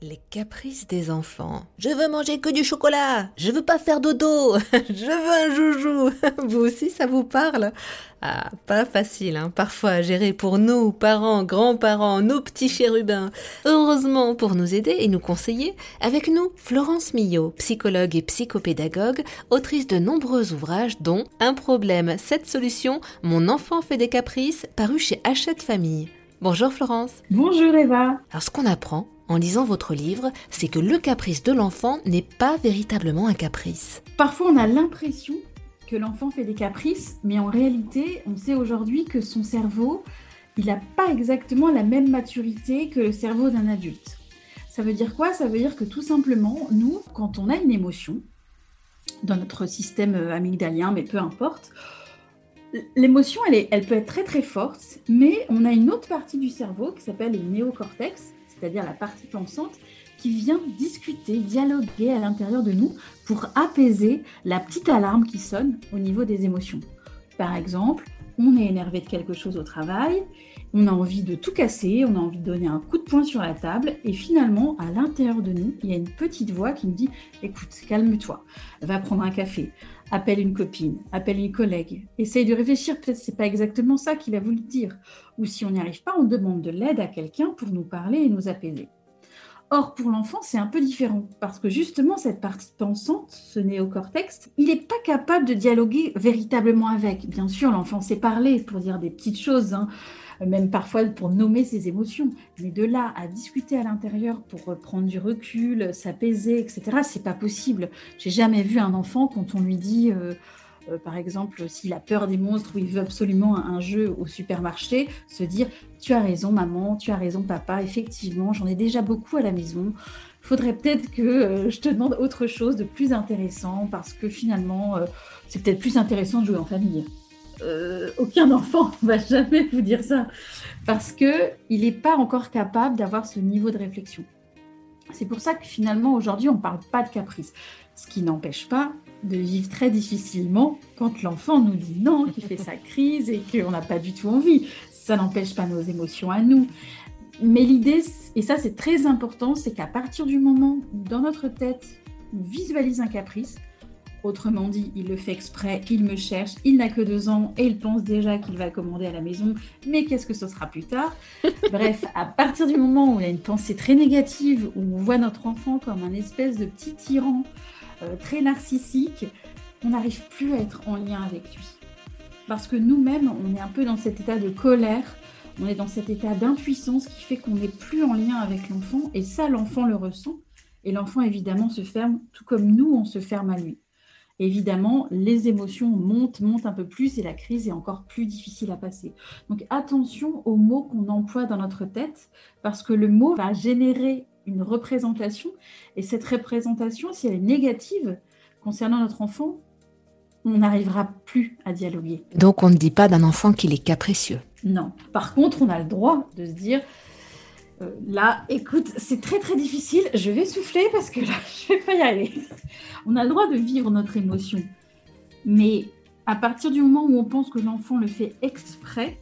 Les caprices des enfants. Je veux manger que du chocolat. Je veux pas faire dodo. Je veux un joujou. Vous aussi, ça vous parle? Ah, pas facile, hein, parfois à gérer pour nous, parents, grands-parents, nos petits chérubins. Heureusement, pour nous aider et nous conseiller, avec nous, Florence Millot, psychologue et psychopédagogue, autrice de nombreux ouvrages dont Un problème, cette solution, Mon enfant fait des caprices, paru chez Hachette Famille. Bonjour Florence. Bonjour Eva. Alors ce qu'on apprend en lisant votre livre, c'est que le caprice de l'enfant n'est pas véritablement un caprice. Parfois on a l'impression que l'enfant fait des caprices, mais en réalité on sait aujourd'hui que son cerveau, il n'a pas exactement la même maturité que le cerveau d'un adulte. Ça veut dire quoi? Ça veut dire que tout simplement, nous, quand on a une émotion, dans notre système amygdalien, mais peu importe, l'émotion, elle, peut être très très forte, mais on a une autre partie du cerveau qui s'appelle le néocortex, c'est-à-dire la partie pensante, qui vient discuter, dialoguer à l'intérieur de nous pour apaiser la petite alarme qui sonne au niveau des émotions. Par exemple, on est énervé de quelque chose au travail, on a envie de tout casser, on a envie de donner un coup de poing sur la table, et finalement, à l'intérieur de nous, il y a une petite voix qui nous dit Écoute, calme-toi, va prendre un café, appelle une copine, appelle une collègue, essaye de réfléchir, peut-être c'est pas exactement ça qu'il a voulu dire. Ou si on n'y arrive pas, on demande de l'aide à quelqu'un pour nous parler et nous apaiser. Or, pour l'enfant, c'est un peu différent, parce que justement, cette partie pensante, ce néocortex, il n'est pas capable de dialoguer véritablement avec. Bien sûr, l'enfant sait parler pour dire des petites choses, hein, même parfois pour nommer ses émotions, mais de là à discuter à l'intérieur pour prendre du recul, s'apaiser, etc., c'est pas possible. J'ai jamais vu un enfant quand on lui dit... Euh, euh, par exemple, s'il a peur des monstres ou il veut absolument un, jeu au supermarché, se dire Tu as raison, maman, tu as raison, papa, effectivement, j'en ai déjà beaucoup à la maison. Il faudrait peut-être que euh, je te demande autre chose de plus intéressant parce que finalement, euh, c'est peut-être plus intéressant de jouer en famille. aucun enfant ne va jamais vous dire ça parce qu'il n'est pas encore capable d'avoir ce niveau de réflexion. C'est pour ça que finalement, aujourd'hui, on ne parle pas de caprice. Ce qui n'empêche pas de vivre très difficilement quand l'enfant nous dit non, qu'il fait sa crise et qu'on n'a pas du tout envie. Ça n'empêche pas nos émotions à nous. Mais l'idée, et ça c'est très important, c'est qu'à partir du moment où dans notre tête, on visualise un caprice, autrement dit, il le fait exprès, il me cherche, il n'a que deux ans et il pense déjà qu'il va commander à la maison, mais qu'est-ce que ce sera plus tard? Bref, à partir du moment où il y a une pensée très négative, où on voit notre enfant comme un espèce de petit tyran, euh, très narcissique, on n'arrive plus à être en lien avec lui. Parce que nous-mêmes, on est un peu dans cet état de colère, on est dans cet état d'impuissance qui fait qu'on n'est plus en lien avec l'enfant, et ça, l'enfant le ressent, et l'enfant, évidemment, se ferme, tout comme nous, on se ferme à lui. Évidemment, les émotions montent, montent un peu plus, et la crise est encore plus difficile à passer. Donc attention aux mots qu'on emploie dans notre tête, parce que le mot va générer une représentation. Et cette représentation, si elle est négative concernant notre enfant, on n'arrivera plus à dialoguer. Donc on ne dit pas d'un enfant qu'il est capricieux. Non. Par contre, on a le droit de se dire, euh, là, écoute, c'est très très difficile, je vais souffler parce que là, je vais pas y aller. on a le droit de vivre notre émotion. Mais à partir du moment où on pense que l'enfant le fait exprès,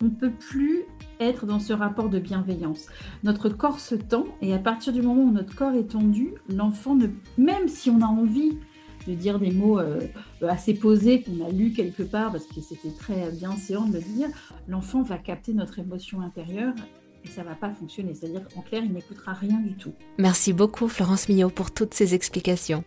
on ne peut plus être dans ce rapport de bienveillance. Notre corps se tend et à partir du moment où notre corps est tendu, l'enfant, ne, même si on a envie de dire des mots euh, assez posés qu'on a lus quelque part parce que c'était très bien séant de le dire, l'enfant va capter notre émotion intérieure et ça va pas fonctionner. C'est-à-dire qu'en clair, il n'écoutera rien du tout. Merci beaucoup Florence Millot pour toutes ces explications.